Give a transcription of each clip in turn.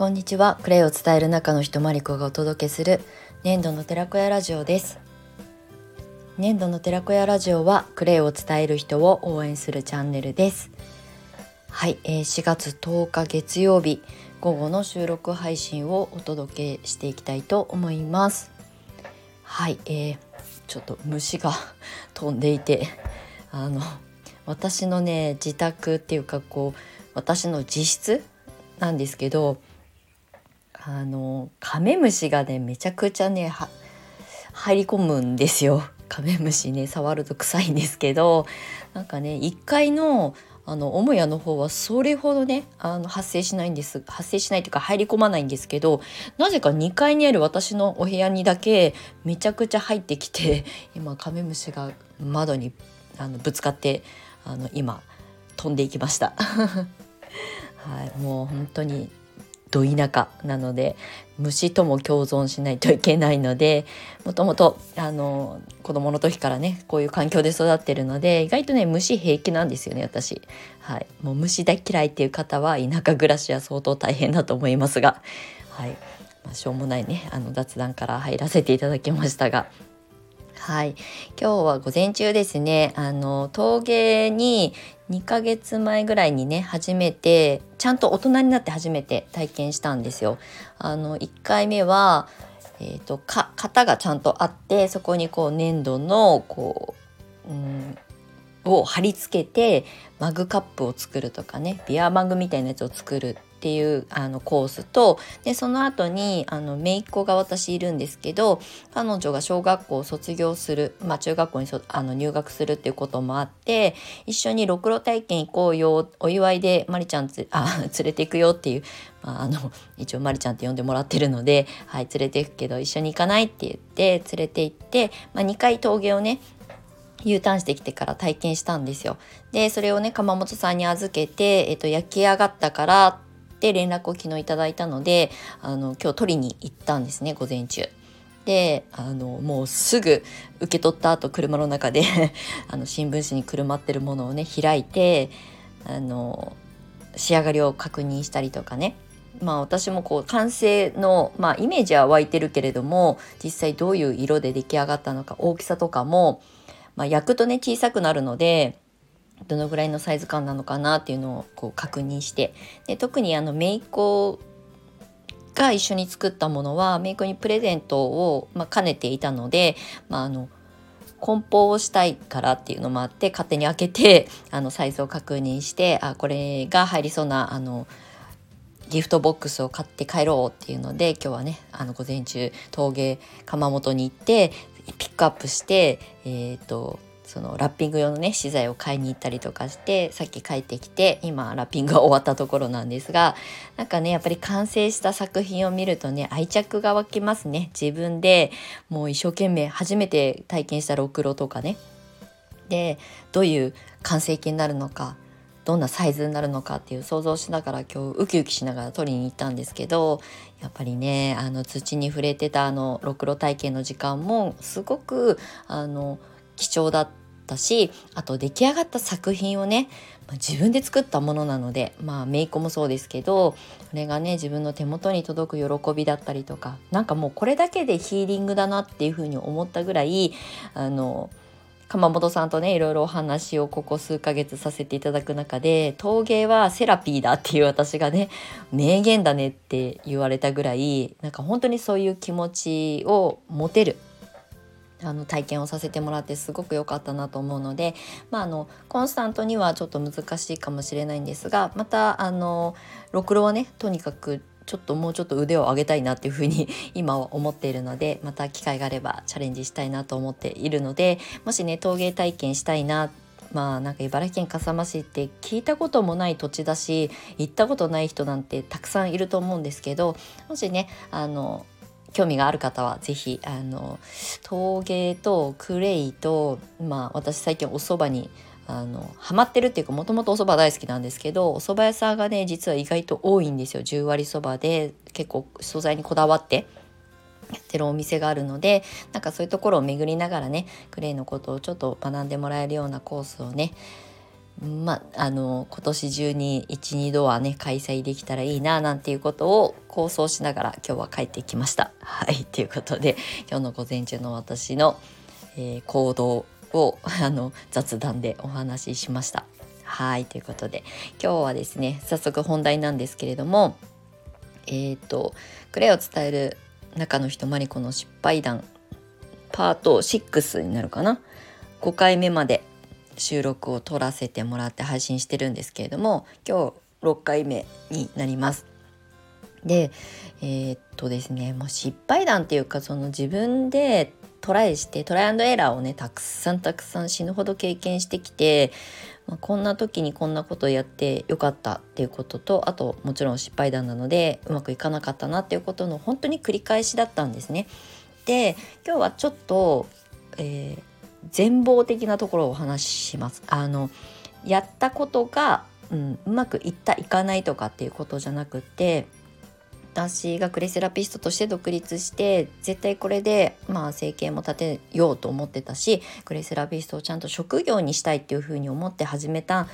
こんにちは。クレイを伝える中の人まりこがお届けする粘土の寺子屋ラジオです。粘土の寺子屋ラジオはクレイを伝える人を応援するチャンネルです。はい、えー、4月10日月曜日午後の収録配信をお届けしていきたいと思います。はい、えー、ちょっと虫が飛んでいてあの私のね自宅っていうかこう私の自室なんですけどあのカメムシがねめちゃくちゃね入り込むんですよ。カメムシね触ると臭いんですけどなんかね1階のあの母屋の方はそれほどねあの発生しないんです発生しないというか入り込まないんですけどなぜか2階にある私のお部屋にだけめちゃくちゃ入ってきて今カメムシが窓にあのぶつかってあの今飛んでいきました。はい、もう本当にど田舎なので虫とも共存しないといけないのでもともとあの子供の時からねこういう環境で育ってるので意外とね虫平気なんですよね私。はい、もう虫大嫌いっていう方は田舎暮らしは相当大変だと思いますが、はいまあ、しょうもないねあの雑談から入らせていただきましたが。はい、今日は午前中ですねあの陶芸に2ヶ月前ぐらいにね初めてちゃんと大人になって初めて体験したんですよ。あの1回目は、えーと、か型がちゃんとあってそこにこう粘土のこう、うん、を貼り付けてマグカップを作るとかねビアマグみたいなやつを作るっていうあのコースとでその後にあの姪っ子が私いるんですけど彼女が小学校を卒業する、まあ、中学校にそあの入学するっていうこともあって一緒にろくろ体験行こうよお祝いでまりちゃんつあ 連れて行くよっていう、まあ、あの一応まりちゃんって呼んでもらってるので、はい、連れて行くけど一緒に行かないって言って連れて行って、まあ、2回峠をね U ターンしてきてから体験したんですよ。でそれをね鎌本さんに預けて、えっと、焼き上がったからって連絡を昨日いただいたのであの今日取りに行ったんですね午前中。であのもうすぐ受け取った後車の中で あの新聞紙にくるまってるものをね開いてあの仕上がりを確認したりとかねまあ私もこう完成の、まあ、イメージは湧いてるけれども実際どういう色で出来上がったのか大きさとかも、まあ、焼くとね小さくなるのでどのぐらいのサイズ感なのかなっていうのをこう確認してで特にあの姪っ子が一緒に作ったものは姪っ子にプレゼントを、まあ、兼ねていたので、まあ、あの梱包をしたいからっていうのもあって勝手に開けて あのサイズを確認してあこれが入りそうなあのギフトボックスを買って帰ろうっていうので今日はねあの午前中陶芸窯元に行ってピックアップしてえっ、ー、とそのラッピング用のね資材を買いに行ったりとかしてさっき帰ってきて今ラッピングが終わったところなんですがなんかねやっぱり完成した作品を見るとね愛着が湧きますね。自分でもう一生懸命初めて体験したろくろとかね。でどういう完成形になるのかどんなサイズになるのかっていう想像しながら今日ウキウキしながら撮りに行ったんですけどやっぱりねあの土に触れてたあのろくろ体験の時間もすごくあの貴重だったったしあと出来上がった作品をね、ま、自分で作ったものなのでまあ姪っ子もそうですけどこれがね自分の手元に届く喜びだったりとかなんかもうこれだけでヒーリングだなっていうふうに思ったぐらいあの鎌本さんとねいろいろお話をここ数ヶ月させていただく中で陶芸はセラピーだっていう私がね名言だねって言われたぐらいなんか本当にそういう気持ちを持てるあの体験をさせてもらってすごく良かったなと思うので、まあ、あのコンスタントにはちょっと難しいかもしれないんですがまたあのろくろはねとにかくちょっともうちょっと腕を上げたいなっていうふうに 今は思っているのでまた機会があればチャレンジしたいなと思っているのでもしね陶芸体験したいなまあなんか茨城県笠間市って聞いたこともない土地だし行ったことない人なんてたくさんいると思うんですけどもしねあの興味がある方は是非あの陶芸とクレイとまあ私最近お蕎麦にあのハマってるっていうかもともとお蕎麦大好きなんですけどお蕎麦屋さんがね実は意外と多いんですよ。10割そばで結構素材にこだわってやってるお店があるのでなんかそういうところを巡りながらねクレイのことをちょっと学んでもらえるようなコースをねまあの今年中に12度はね開催できたらいいななんていうことを構想しながら今日は帰ってきました。はいということで今日の午前中の私の、えー、行動をあの雑談でお話ししました。はいということで今日はですね早速本題なんですけれどもえっ、ー、とクレイを伝える中の人マリコの失敗談パート6になるかな？5回目まで収録を撮らせてもらって配信してるんですけれども今日6回目になります。でえー、っとですねもう失敗談っていうかその自分でトライしてトライアンドエラーをねたくさんたくさん死ぬほど経験してきて、まあ、こんな時にこんなことをやってよかったっていうこととあともちろん失敗談なのでうまくいかなかったなっていうことの本当に繰り返しだったんですね。で今日はちょっと、えー、全貌的なところをお話しします。あのやったことが、うん、うまくいったいかないとかっていうことじゃなくて私がクレセラピストとして独立して絶対これでまあ生計も立てようと思ってたしクレセラピストをちゃんと職業にしたいっていうふうに思って始めた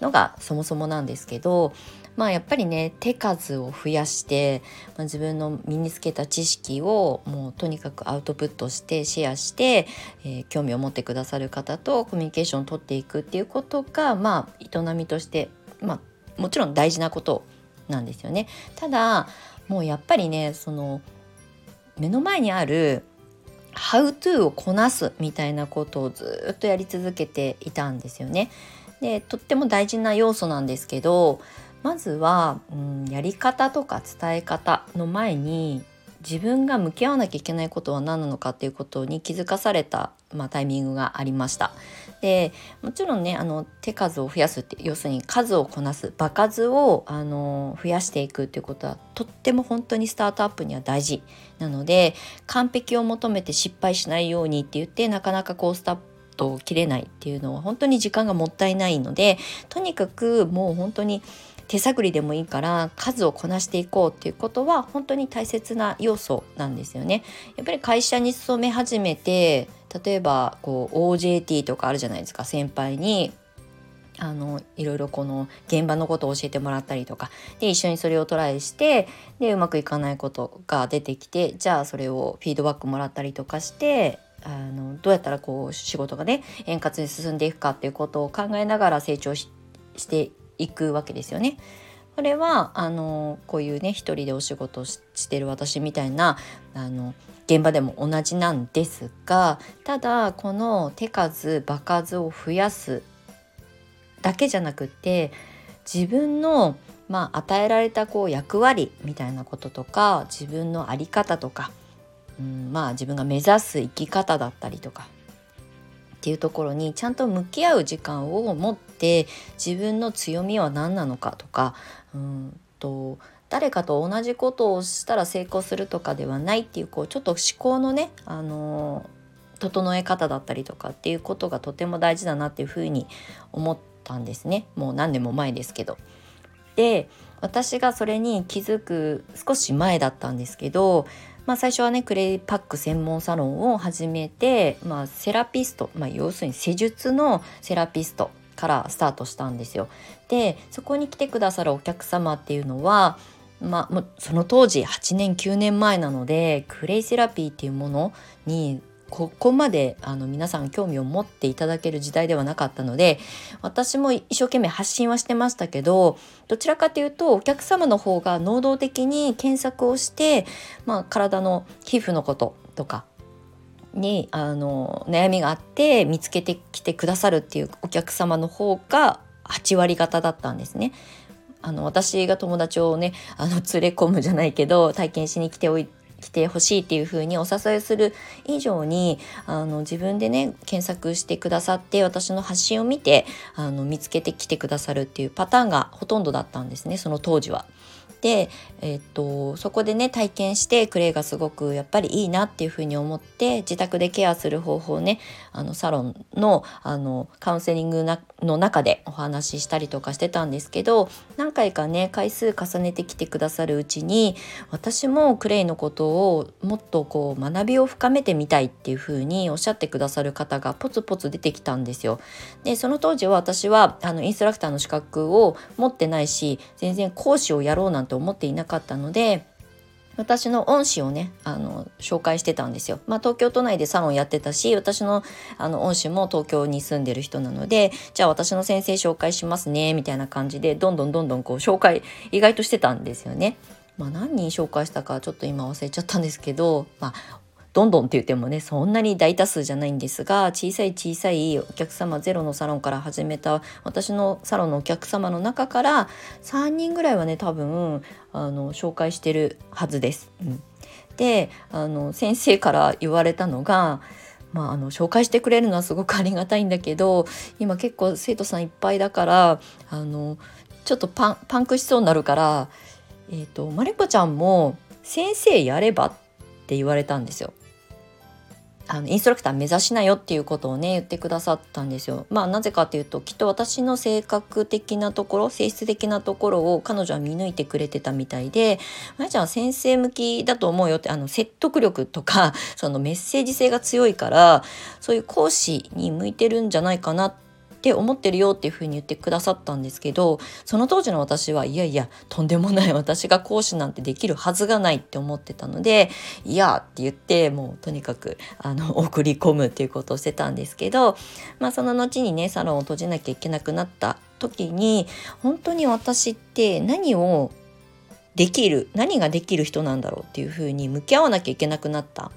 のがそもそもなんですけどまあやっぱりね手数を増やして、まあ、自分の身につけた知識をもうとにかくアウトプットしてシェアして、えー、興味を持ってくださる方とコミュニケーションを取っていくっていうことがまあ営みとしてまあもちろん大事なことなんですよね。ただもうやっぱりねその目の前にある「How to」をこなすみたいなことをずっとやり続けていたんですよね。でとっても大事な要素なんですけどまずは、うん、やり方とか伝え方の前に自分が向き合わなきゃいけないことは何なのかっていうことに気づかされた、まあ、タイミングがありました。でもちろんねあの手数を増やすって要するに数をこなす場数をあの増やしていくっていうことはとっても本当にスタートアップには大事なので完璧を求めて失敗しないようにって言ってなかなかこうスタートを切れないっていうのは本当に時間がもったいないのでとにかくもう本当に手探りでもいいから数をこなしていこうっていうことは本当に大切な要素なんですよね。やっぱり会社に勤め始めて例えばこう OJT とかあるじゃないですか先輩にあのいろいろこの現場のことを教えてもらったりとかで一緒にそれをトライしてでうまくいかないことが出てきてじゃあそれをフィードバックもらったりとかしてあのどうやったらこう仕事がね円滑に進んでいくかっていうことを考えながら成長していくわけですよね。これはあのこういうね一人でお仕事してる私みたいなあの現場でも同じなんですがただこの手数場数を増やすだけじゃなくて自分の、まあ、与えられたこう役割みたいなこととか自分の在り方とか、うん、まあ自分が目指す生き方だったりとかっていうところにちゃんと向き合う時間を持って自分の強みは何なのかとかうんと誰かと同じことをしたら成功するとかではないっていうこうちょっと思考のね、あの整え方だったりとかっていうことがとても大事だなっていうふうに思ったんですねもう何年も前ですけど。で私がそれに気づく少し前だったんですけどまあ、最初はねクレイパック専門サロンを始めて、まあ、セラピスト、まあ、要するに施術のセラピストからスタートしたんですよ。でそこに来てくださるお客様っていうのは、まあ、その当時8年9年前なのでクレイセラピーっていうものにここまであの皆さん興味を持っていただける時代ではなかったので私も一生懸命発信はしてましたけどどちらかというとお客様の方が能動的に検索をして、まあ、体の皮膚のこととかにあの悩みがあって見つけてきてくださるっていうお客様の方が8割方だったんですね。あの私が友達をねあの連れ込むじゃないけど体験しに来ておい来てほしいっていう風にお誘いする以上にあの自分でね検索してくださって私の発信を見てあの見つけてきてくださるっていうパターンがほとんどだったんですねその当時は。で、え、っとそこでね体験してクレイがすごくやっぱりいいなっていうふうに思って自宅でケアする方法をねあのサロンのあのカウンセリングなの中でお話ししたりとかしてたんですけど何回かね回数重ねてきてくださるうちに私もクレイのことをもっとこう学びを深めてみたいっていうふうにおっしゃってくださる方がポツポツ出てきたんですよ。でその当時は私はあのインストラクターの資格を持ってないし全然講師をやろうなんて思っていなかったので私の恩師をねあの紹介してたんですよ。まあ、東京都内でサロンやってたし私のあの恩師も東京に住んでる人なのでじゃあ私の先生紹介しますねみたいな感じでどんどんどんどんこう紹介意外としてたんですよね。まあ、何人紹介したかちょっと今忘れちゃったんですけど、まあ、どんどんって言ってもねそんなに大多数じゃないんですが小さい小さいお客様ゼロのサロンから始めた私のサロンのお客様の中から3人ぐらいはね多分あの紹介してるはずです。うん、であの先生から言われたのがまあ、あの紹介してくれるのはすごくありがたいんだけど今結構生徒さんいっぱいだからあのちょっとパンパンクしそうになるから、えーと、とマリコちゃんも先生やればって言われたんですよ。あのインストラクター目指しなよっていうことをね言ってくださったんですよ。まあなぜかっていうときっと私の性格的なところ性質的なところを彼女は見抜いてくれてたみたいで「まやちゃんは先生向きだと思うよ」ってあの説得力とか そのメッセージ性が強いからそういう講師に向いてるんじゃないかなってって思ってるよっていうふうに言ってくださったんですけどその当時の私はいやいやとんでもない私が講師なんてできるはずがないって思ってたのでいやって言ってもうとにかくあの 送り込むっていうことをしてたんですけど、まあ、その後にねサロンを閉じなきゃいけなくなった時に本当に私って何をできる何ができる人なんだろうっていうふうに向き合わなきゃいけなくなった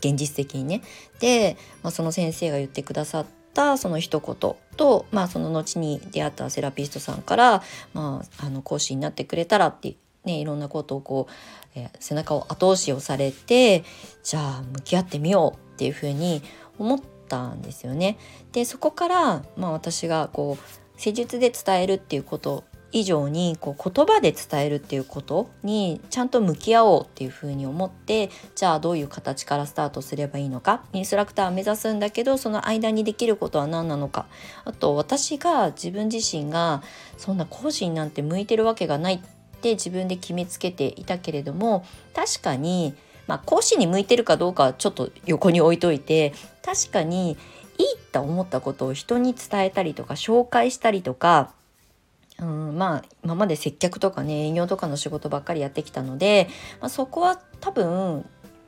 現実的にね。で、まあ、その先生が言ってくださっったその一言と、まあ、その後に出会ったセラピストさんから、まあ、あの講師になってくれたらってね、いろんなことをこう、えー、背中を後押しをされてじゃあ向き合ってみようっていうふうに思ったんですよね。でそこから、まあ、私がこう施術で伝えるっていうこと以上にこう言葉で伝えるっていうことにちゃんと向き合おうっていうふうに思ってじゃあどういう形からスタートすればいいのか。インストラクターを目指すんだけどその間にできることは何なのか。あと私が自分自身がそんな講師になんて向いてるわけがないって自分で決めつけていたけれども確かにまあ、講師に向いてるかどうかはちょっと横に置いといて確かにいいと思ったことを人に伝えたりとか紹介したりとかうん、まあ今まで接客とかね営業とかの仕事ばっかりやってきたので、まあ、そこは多分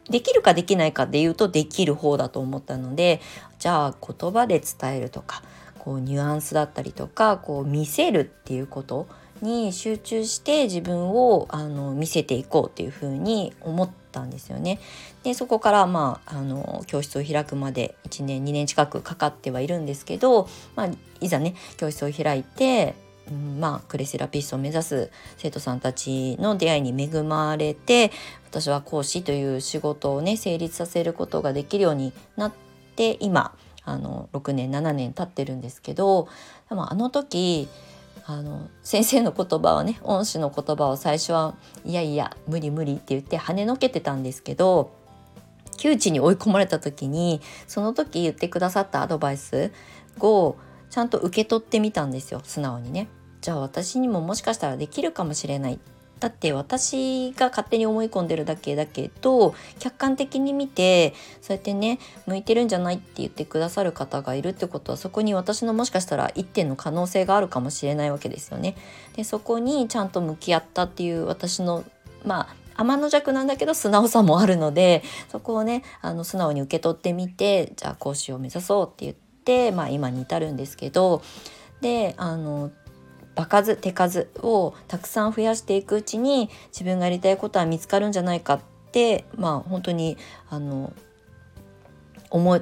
できるかできないかで言うとできる方だと思ったのでじゃあ言葉で伝えるとかこうニュアンスだったりとかこう見せるっていうことに集中して自分をあの見せていこうっていうふうに思ったんですよね。でそこからまああの教室を開くまで1年2年近くかかってはいるんですけど、まあ、いざね教室を開いてうん、まあクレセラピストを目指す生徒さんたちの出会いに恵まれて私は講師という仕事をね成立させることができるようになって今あの6年7年経ってるんですけどでもあの時あの先生の言葉はね恩師の言葉を最初はいやいや無理無理って言って跳ねのけてたんですけど窮地に追い込まれた時にその時言ってくださったアドバイスをちゃんと受け取ってみたんですよ素直にね。じゃあ私にももしかしたらできるかもしれないだって私が勝手に思い込んでるだけだけど客観的に見てそうやってね向いてるんじゃないって言ってくださる方がいるってことはそこに私のもしかしたら一点の可能性があるかもしれないわけですよね。でそこにちゃんと向き合ったっていう私のまあ天の弱なんだけど素直さもあるのでそこをねあの素直に受け取ってみてじゃあ講師を目指そうって言って、まあ、今に至るんですけどであの場数手数をたくさん増やしていくうちに自分がやりたいことは見つかるんじゃないかってまあ本当にあの思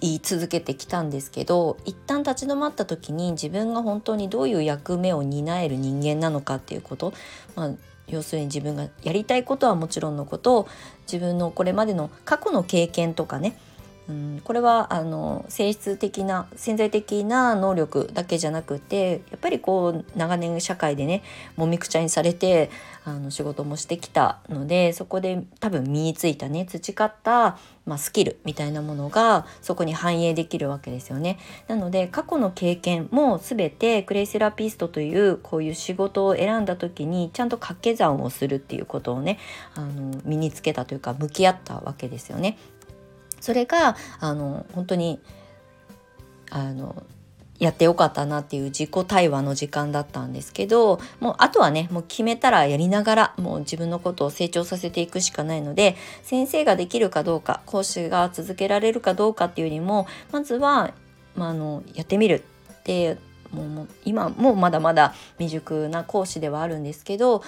い続けてきたんですけど一旦立ち止まった時に自分が本当にどういう役目を担える人間なのかっていうこと、まあ、要するに自分がやりたいことはもちろんのことを自分のこれまでの過去の経験とかねうん、これはあの性質的な潜在的な能力だけじゃなくてやっぱりこう長年社会でねもみくちゃにされてあの仕事もしてきたのでそこで多分身についたね培った、まあ、スキルみたいなものがそこに反映できるわけですよね。なので過去の経験も全てクレイセラピストというこういう仕事を選んだ時にちゃんと掛け算をするっていうことをねあの身につけたというか向き合ったわけですよね。それがあの本当にあのやってよかったなっていう自己対話の時間だったんですけどもうあとはねもう決めたらやりながらもう自分のことを成長させていくしかないので先生ができるかどうか講師が続けられるかどうかっていうよりもまずは、まあ、のやってみるってもう今もまだまだ未熟な講師ではあるんですけど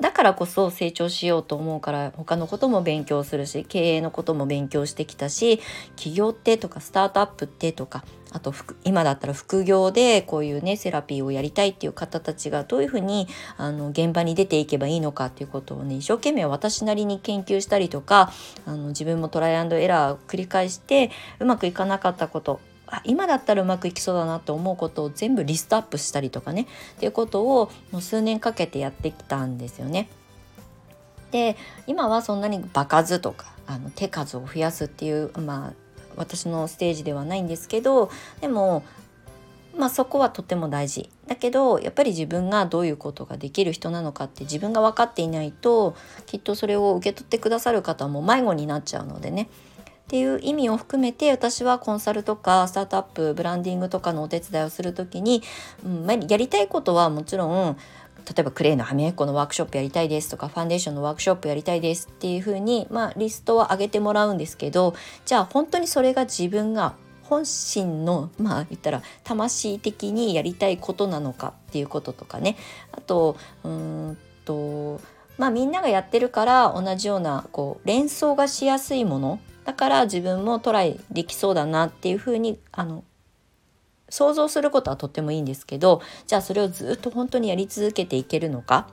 だからこそ成長しようと思うから他のことも勉強するし経営のことも勉強してきたし起業ってとかスタートアップってとかあと今だったら副業でこういうねセラピーをやりたいっていう方たちがどういうふうにあの現場に出ていけばいいのかっていうことをね一生懸命私なりに研究したりとかあの自分もトライアンドエラーを繰り返してうまくいかなかったことあ今だったらうまくいきそうだなと思うことを全部リストアップしたりとかね。っていうことをもう数年かけてやってきたんですよね。で今はそんなに場数とかあの手数を増やすっていうまあ私のステージではないんですけどでもまあそこはとても大事。だけどやっぱり自分がどういうことができる人なのかって自分が分かっていないときっとそれを受け取ってくださる方も迷子になっちゃうのでね。っていう意味を含めて私はコンサルとかスタートアップブランディングとかのお手伝いをする時に、うん、やりたいことはもちろん例えばクレイの歯磨き粉のワークショップやりたいですとかファンデーションのワークショップやりたいですっていうふうに、まあ、リストを上げてもらうんですけどじゃあ本当にそれが自分が本心のまあ言ったら魂的にやりたいことなのかっていうこととかね。あとうんとまあみんながやってるから同じようなこう連想がしやすいものだから自分もトライできそうだなっていうふうにあの想像することはとってもいいんですけどじゃあそれをずっと本当にやり続けていけるのか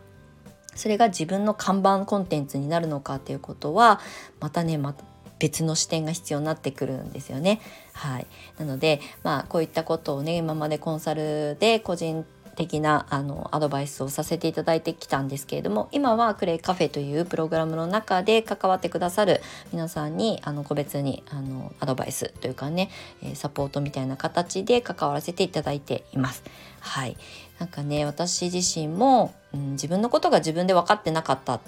それが自分の看板コンテンツになるのかっていうことはまたねまた別の視点が必要になってくるんですよね。はい、なのでまあこういったことをね今までコンサルで個人的なあのアドバイスをさせていただいてきたんですけれども今はクレイカフェというプログラムの中で関わってくださる皆さんにあの個別にあのアドバイスというかねサポートみたいな形で関わらせていただいています。はい、なんかね私自身も、うん、自分のことが自分で分かってなかった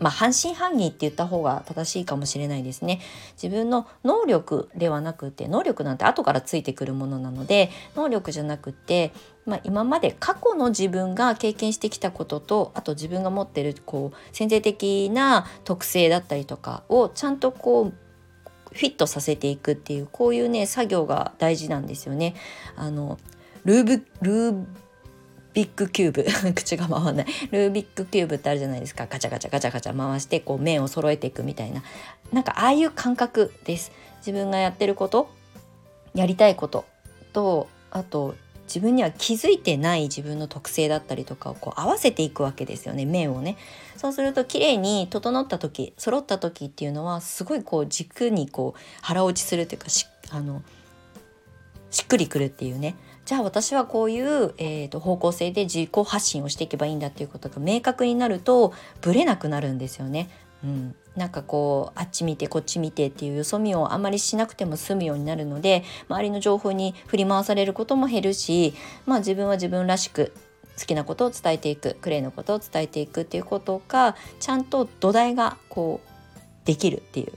まあ、半信半疑って言った方が正しいかもしれないですね。自分の能力ではなくて能力なんて後からついてくるものなので能力じゃなくて、まあ、今まで過去の自分が経験してきたこととあと自分が持ってるこう潜在的な特性だったりとかをちゃんとこうフィットさせていくっていうこういうね作業が大事なんですよね。あのルーブルービッグキューブ。口が回らない。ルービックキューブってあるじゃないですか。ガチャガチャガチャガチャ回してこう面を揃えていくみたいな。なんかああいう感覚です。自分がやってることやりたいこととあと自分には気づいてない自分の特性だったりとかをこう合わせていくわけですよね面をねそうすると綺麗に整った時揃った時っていうのはすごいこう軸にこう腹落ちするというかしあのしっくりくるっていうねじゃあ私はこういう、えーと、方向性で自己発信をしていけばいいんだっていうことが明確になるとブレなくなるんですよね。うん、なんかこうあっち見てこっち見てっていうよそ見をあんまりしなくても済むようになるので周りの情報に振り回されることも減るし、まあ、自分は自分らしく好きなことを伝えていくクレイのことを伝えていくっていうことがちゃんと土台がこうできるっていう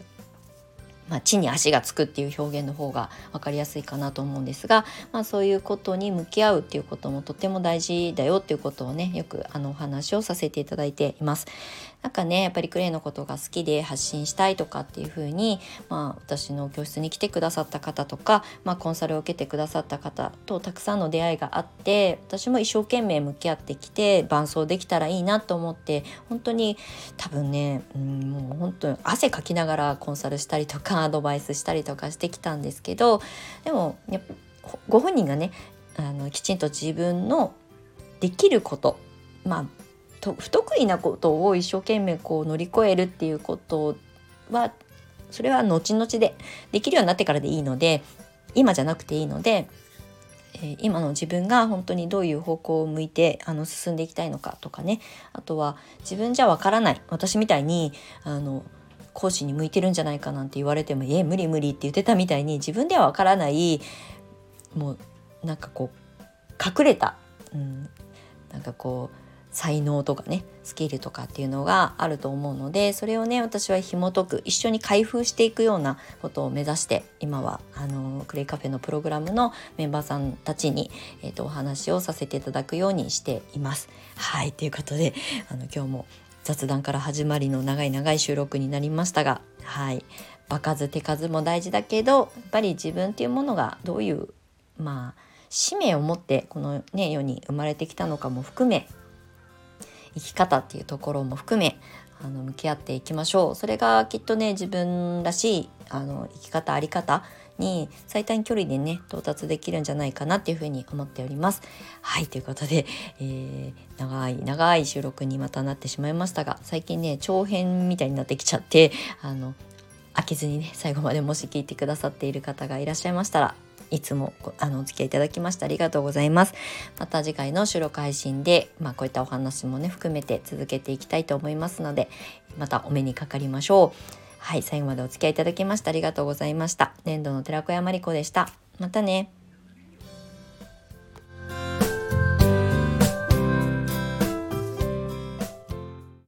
まあ、地に足がつくっていう表現の方が分かりやすいかなと思うんですが、まあ、そういうことに向き合うっていうこともとても大事だよっていうことをねよくあのお話をさせていただいています。なんかねやっぱりクレイのことが好きで発信したいとかっていう風にまあ私の教室に来てくださった方とか、まあ、コンサルを受けてくださった方とたくさんの出会いがあって私も一生懸命向き合ってきて伴走できたらいいなと思って本当に多分ね、うん、もう本当に汗かきながらコンサルしたりとか アドバイスしたりとかしてきたんですけどでもご本人がねあのきちんと自分のできることまあと不得意なことを一生懸命こう乗り越えるっていうことはそれは後々でできるようになってからでいいので今じゃなくていいのでえー、今の自分が本当にどういう方向を向いてあの進んでいきたいのかとかね。あとは自分じゃわからない私みたいにあの講師に向いてるんじゃないかなんて言われても「え無理無理」って言ってたみたいに自分ではわからないもうなんかこう隠れた、うん、なんかこう才能とかねスキルとかっていうのがあると思うのでそれをね私は紐解く一緒に開封していくようなことを目指して今はあのクレイカフェのプログラムのメンバーさんたちに、えーと、お話をさせていただくようにしています。はいということであの今日も雑談から始まりの長い長い収録になりましたがはい場数手数も大事だけどやっぱり自分っていうものがどういうまあ使命を持ってこのね世に生まれてきたのかも含め生き方っていうところも含めあの向き合っていきましょう。それがきっとね自分らしいあの生き方あり方に最短距離でね到達できるんじゃないかなっていうふうに思っております。はいということで、えー、長い長い収録にまたなってしまいましたが最近ね長編みたいになってきちゃってあの飽きずにね最後までもし聞いてくださっている方がいらっしゃいましたらいつもあのお付き合いいただきましてありがとうございます。また次回の収録配信で、まあ、こういったお話もね含めて続けていきたいと思いますのでまたお目にかかりましょう。はい、最後までお付き合いいただきましてありがとうございました。年度の寺子屋真理子でした。またね。